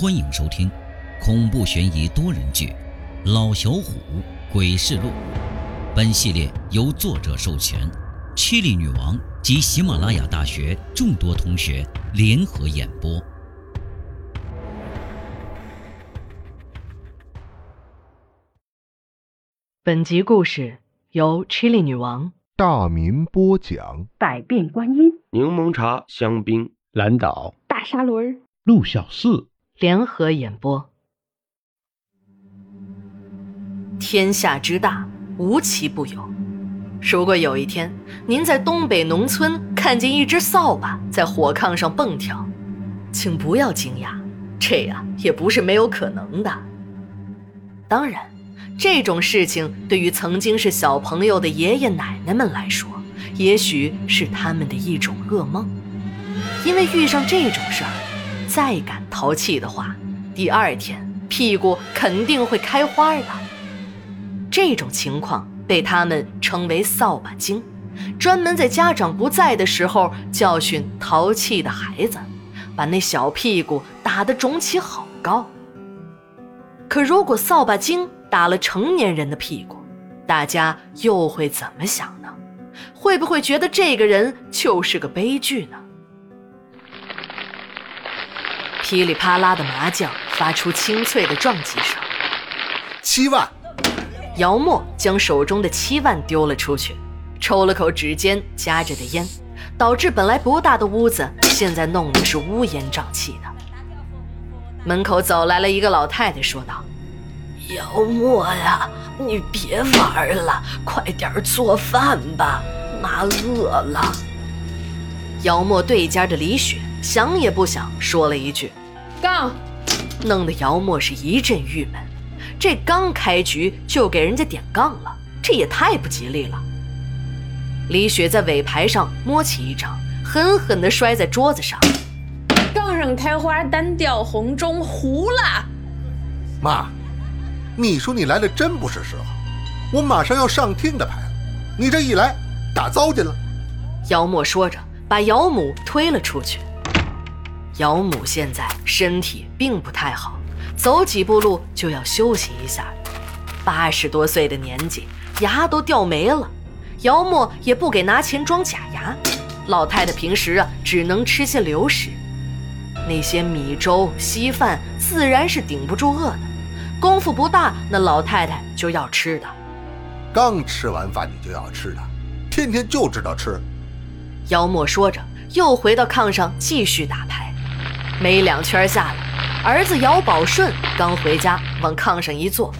欢迎收听恐怖悬疑多人剧《老小虎鬼事录》。本系列由作者授权，七里女王及喜马拉雅大学众多同学联合演播。本集故事由 Chili 女王大民播讲。百变观音、柠檬茶、香槟、蓝岛、大沙轮、陆小四联合演播。天下之大，无奇不有。如果有一天您在东北农村看见一只扫把在火炕上蹦跳，请不要惊讶，这呀也不是没有可能的。当然，这种事情对于曾经是小朋友的爷爷奶奶们来说，也许是他们的一种噩梦，因为遇上这种事儿，再敢淘气的话，第二天屁股肯定会开花的。这种情况被他们称为“扫把精”，专门在家长不在的时候教训淘气的孩子，把那小屁股打得肿起好高。可如果扫把精打了成年人的屁股，大家又会怎么想呢？会不会觉得这个人就是个悲剧呢？噼里啪啦的麻将发出清脆的撞击声。七万，姚默将手中的七万丢了出去，抽了口指尖夹着的烟，导致本来不大的屋子现在弄得是乌烟瘴气的。门口走来了一个老太太，说道：“姚默呀，你别玩了，快点做饭吧，妈饿了。”姚默对家的李雪想也不想说了一句杠，弄得姚默是一阵郁闷。这刚开局就给人家点杠了，这也太不吉利了。李雪在尾牌上摸起一张，狠狠地摔在桌子上。杠上开花，单调红中糊了。妈，你说你来的真不是时候，我马上要上厅的牌了，你这一来打糟践了。姚默说着，把姚母推了出去。姚母现在身体并不太好，走几步路就要休息一下。八十多岁的年纪，牙都掉没了。姚默也不给拿钱装假牙，老太太平时啊只能吃些流食。那些米粥、稀饭自然是顶不住饿的。功夫不大，那老太太就要吃的。刚吃完饭你就要吃的，天天就知道吃。姚默说着，又回到炕上继续打牌。没两圈下来，儿子姚宝顺刚回家，往炕上一坐。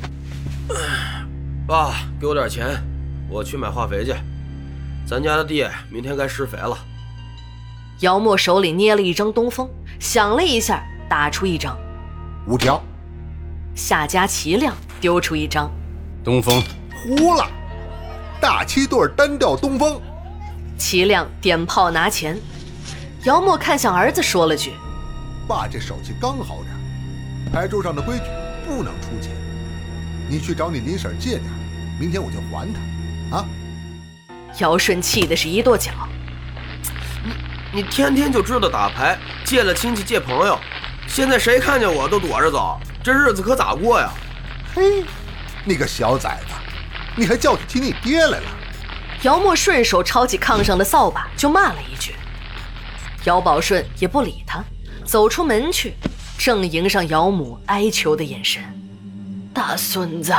爸，给我点钱，我去买化肥去。咱家的地明天该施肥了。姚默手里捏了一张东风，想了一下，打出一张。五条，夏家齐亮丢出一张。东风，糊了。大七对单调东风。齐亮点炮拿钱。姚默看向儿子，说了句。爸这手气刚好点，牌桌上的规矩不能出钱。你去找你林婶借点，明天我就还她。啊！姚顺气的是一跺脚。你你天天就知道打牌，借了亲戚借朋友，现在谁看见我都躲着走，这日子可咋过呀？嘿，你个小崽子，你还叫起你爹来了！姚默顺手抄起炕上的扫把就骂了一句。姚宝顺也不理他。走出门去，正迎上姚母哀求的眼神。大孙子，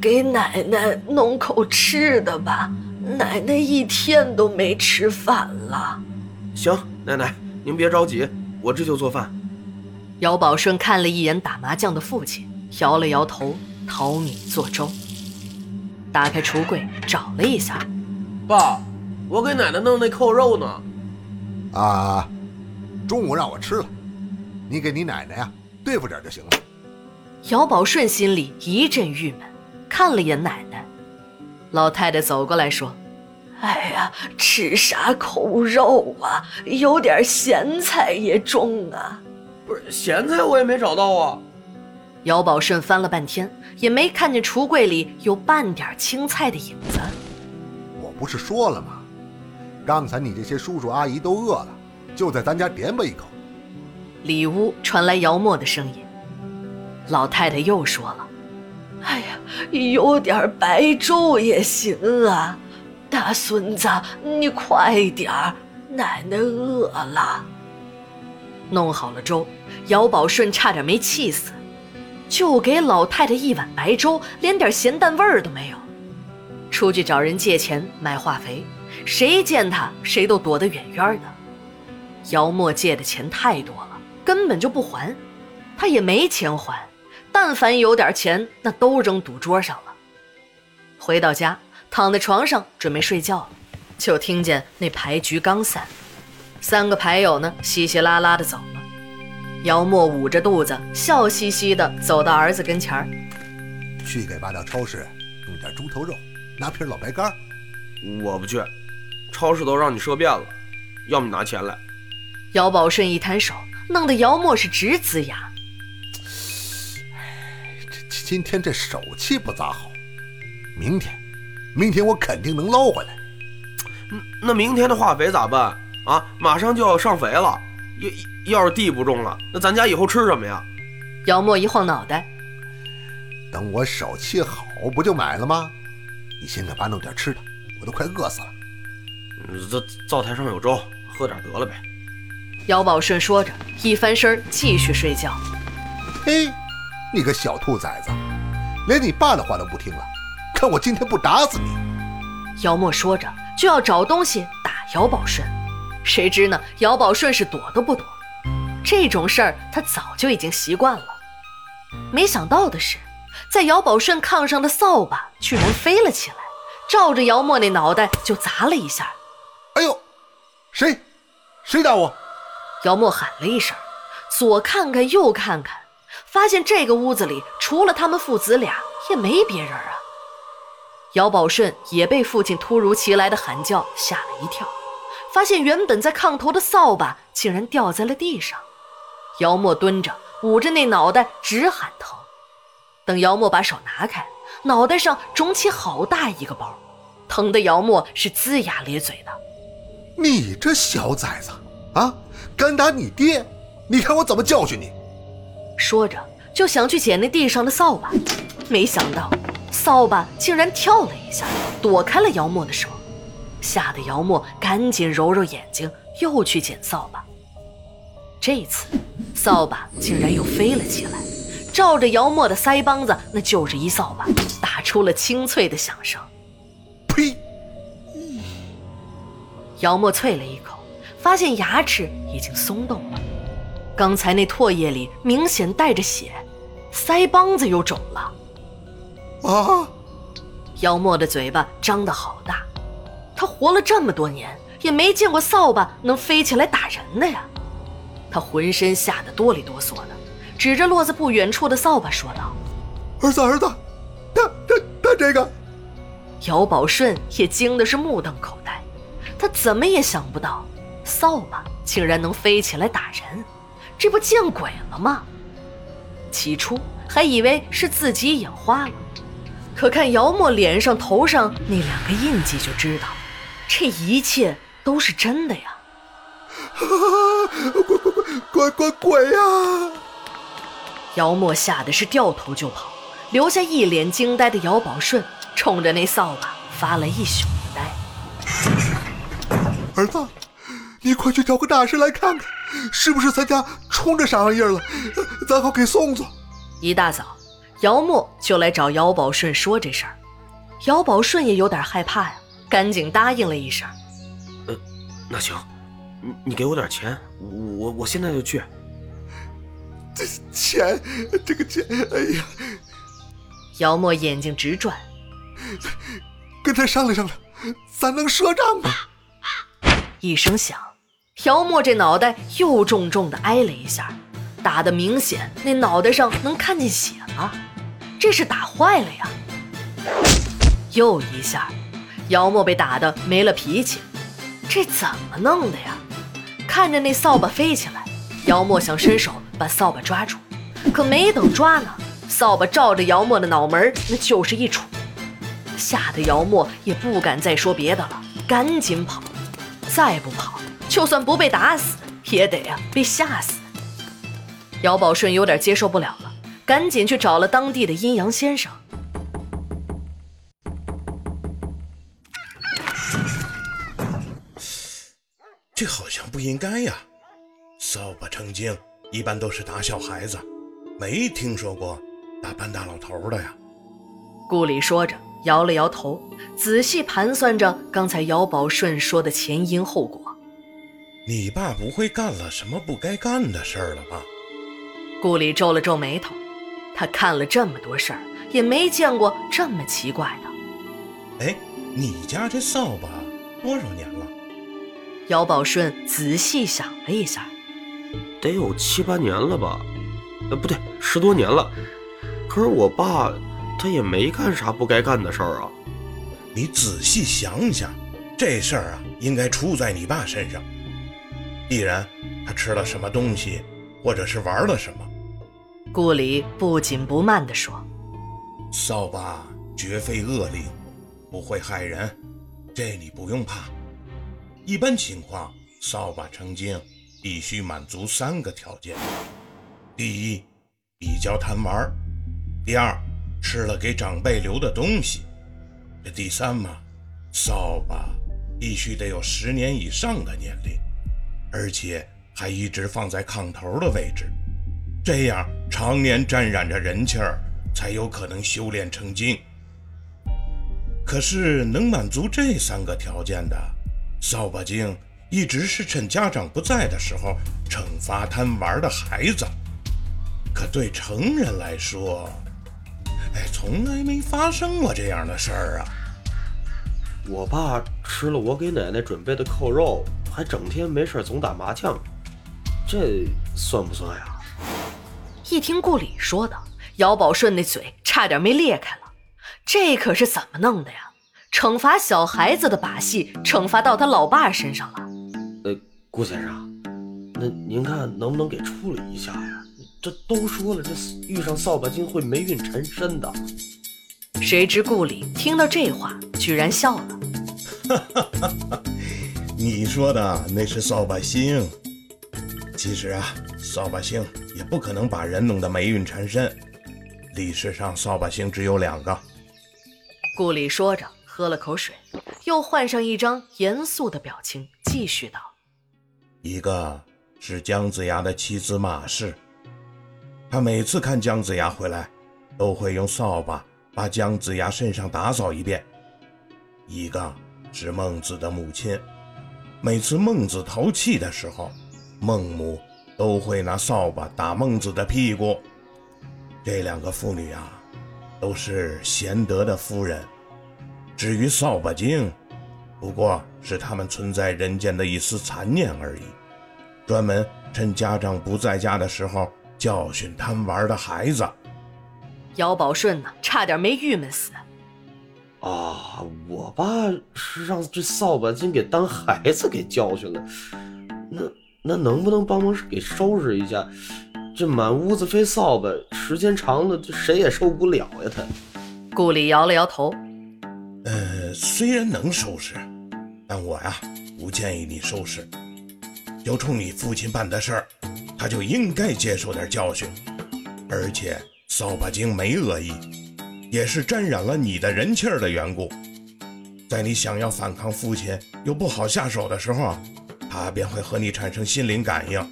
给奶奶弄口吃的吧，奶奶一天都没吃饭了。行，奶奶您别着急，我这就做饭。姚宝顺看了一眼打麻将的父亲，摇了摇头，淘米做粥。打开橱柜找了一下，爸，我给奶奶弄那扣肉呢。啊。中午让我吃了，你给你奶奶呀对付点就行了。姚宝顺心里一阵郁闷，看了眼奶奶，老太太走过来说：“哎呀，吃啥口肉啊？有点咸菜也中啊。”不是咸菜我也没找到啊。姚宝顺翻了半天，也没看见橱柜里有半点青菜的影子。我不是说了吗？刚才你这些叔叔阿姨都饿了。就在咱家点吧一口，里屋传来姚默的声音。老太太又说了：“哎呀，有点白粥也行啊，大孙子，你快点，奶奶饿了。”弄好了粥，姚宝顺差点没气死，就给老太太一碗白粥，连点咸淡味儿都没有。出去找人借钱买化肥，谁见他谁都躲得远远的。姚默借的钱太多了，根本就不还，他也没钱还。但凡有点钱，那都扔赌桌上了。回到家，躺在床上准备睡觉了，就听见那牌局刚散，三个牌友呢稀稀拉拉的走了。姚默捂着肚子，笑嘻嘻的走到儿子跟前儿，去给八大超市弄点猪头肉，拿瓶老白干。我不去，超市都让你设遍了，要么拿钱来。姚宝顺一摊手，弄得姚默是直呲牙。这今天这手气不咋好，明天，明天我肯定能捞回来。那明天的化肥咋办啊？马上就要上肥了，要要是地不种了，那咱家以后吃什么呀？姚默一晃脑袋，等我手气好，不就买了吗？你先给爸弄点吃的，我都快饿死了。这灶台上有粥，喝点得了呗。姚宝顺说着，一翻身继续睡觉。嘿。你个小兔崽子，连你爸的话都不听了，看我今天不打死你！姚默说着就要找东西打姚宝顺，谁知呢，姚宝顺是躲都不躲。这种事儿他早就已经习惯了。没想到的是，在姚宝顺炕上的扫把居然飞了起来，照着姚默那脑袋就砸了一下。哎呦，谁？谁打我？姚默喊了一声，左看看右看看。发现这个屋子里除了他们父子俩也没别人啊！姚宝顺也被父亲突如其来的喊叫吓了一跳，发现原本在炕头的扫把竟然掉在了地上。姚默蹲着，捂着那脑袋直喊疼。等姚默把手拿开，脑袋上肿起好大一个包，疼得姚默是龇牙咧嘴的。你这小崽子啊，敢打你爹！你看我怎么教训你！说着，就想去捡那地上的扫把，没想到扫把竟然跳了一下，躲开了姚默的手，吓得姚默赶紧揉揉眼睛，又去捡扫把。这次，扫把竟然又飞了起来，照着姚默的腮帮子，那就是一扫把，打出了清脆的响声。呸！姚默啐了一口，发现牙齿已经松动了。刚才那唾液里明显带着血，腮帮子又肿了。啊！妖墨的嘴巴张得好大，他活了这么多年，也没见过扫把能飞起来打人的呀。他浑身吓得哆里哆嗦的，指着落在不远处的扫把说道：“儿子，儿子，他他他这个。”姚宝顺也惊的是目瞪口呆，他怎么也想不到，扫把竟然能飞起来打人。这不见鬼了吗？起初还以为是自己眼花了，可看姚默脸上、头上那两个印记，就知道这一切都是真的呀！鬼鬼鬼鬼鬼鬼呀！姚默吓得是掉头就跑，留下一脸惊呆的姚宝顺，冲着那扫把发了一宿的呆。儿子，你快去找个大师来看看。是不是咱家冲着啥玩意儿了？咱好给送送。一大早，姚默就来找姚宝顺说这事儿。姚宝顺也有点害怕呀，赶紧答应了一声。呃，那行，你你给我点钱，我我现在就去。这钱，这个钱，哎呀！姚默眼睛直转，跟他商量商量，咱能赊账吗？一声响。姚默这脑袋又重重的挨了一下，打得明显那脑袋上能看见血了，这是打坏了呀！又一下，姚默被打得没了脾气，这怎么弄的呀？看着那扫把飞起来，姚默想伸手把扫把抓住，可没等抓呢，扫把照着姚默的脑门那就是一杵，吓得姚默也不敢再说别的了，赶紧跑，再不跑。就算不被打死，也得呀被吓死。姚宝顺有点接受不了了，赶紧去找了当地的阴阳先生。这好像不应该呀！扫把成精一般都是打小孩子，没听说过打半大老头的呀。顾里说着，摇了摇头，仔细盘算着刚才姚宝顺说的前因后果。你爸不会干了什么不该干的事儿了吧？顾里皱了皱眉头，他看了这么多事儿，也没见过这么奇怪的。哎，你家这扫把多少年了？姚宝顺仔细想了一下，得有七八年了吧？呃，不对，十多年了。可是我爸他也没干啥不该干的事儿啊。你仔细想想，这事儿啊，应该出在你爸身上。必然他吃了什么东西，或者是玩了什么。顾里不紧不慢地说：“扫把绝非恶灵，不会害人，这你不用怕。一般情况，扫把成精必须满足三个条件：第一，比较贪玩；第二，吃了给长辈留的东西；这第三嘛，扫把必须得有十年以上的年龄，而且还一直放在炕头的位置。”这样常年沾染着人气儿，才有可能修炼成精。可是能满足这三个条件的，扫把精一直是趁家长不在的时候惩罚贪玩的孩子。可对成人来说，哎，从来没发生过这样的事儿啊。我爸吃了我给奶奶准备的扣肉，还整天没事总打麻将，这算不算呀？一听顾里说的，姚宝顺那嘴差点没裂开了。这可是怎么弄的呀？惩罚小孩子的把戏，惩罚到他老爸身上了。呃，顾先生，那您看能不能给处理一下呀？这都说了，这遇上扫把精会霉运缠身的。谁知顾里听到这话，居然笑了。你说的那是扫把星。其实啊，扫把星也不可能把人弄得霉运缠身。历史上扫把星只有两个。顾里说着，喝了口水，又换上一张严肃的表情，继续道：“一个是姜子牙的妻子马氏，他每次看姜子牙回来，都会用扫把把姜子牙身上打扫一遍；一个是孟子的母亲，每次孟子淘气的时候。”孟母都会拿扫把打孟子的屁股。这两个妇女啊，都是贤德的夫人。至于扫把精，不过是他们存在人间的一丝残念而已，专门趁家长不在家的时候教训贪玩的孩子。姚宝顺呢，差点没郁闷死。啊，我爸是让这扫把精给当孩子给教训了，那。那能不能帮忙给收拾一下？这满屋子飞扫把，时间长了，这谁也受不了呀！他，顾里摇了摇头。呃，虽然能收拾，但我呀不建议你收拾。就冲你父亲办的事儿，他就应该接受点教训。而且扫把精没恶意，也是沾染了你的人气儿的缘故。在你想要反抗父亲又不好下手的时候。他便会和你产生心灵感应，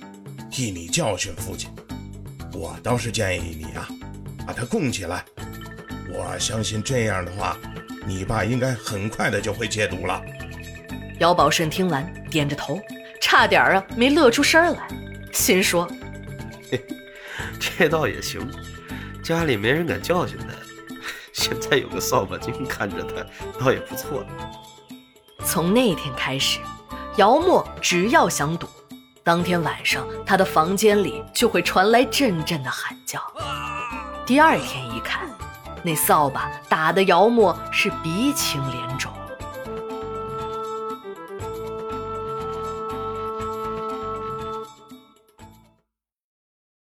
替你教训父亲。我倒是建议你啊，把他供起来。我相信这样的话，你爸应该很快的就会戒毒了。姚宝顺听完，点着头，差点啊没乐出声来，心说：嘿，这倒也行，家里没人敢教训他，现在有个扫把精看着他，倒也不错。从那天开始。姚默只要想赌，当天晚上他的房间里就会传来阵阵的喊叫。第二天一看，那扫把打的姚默是鼻青脸肿。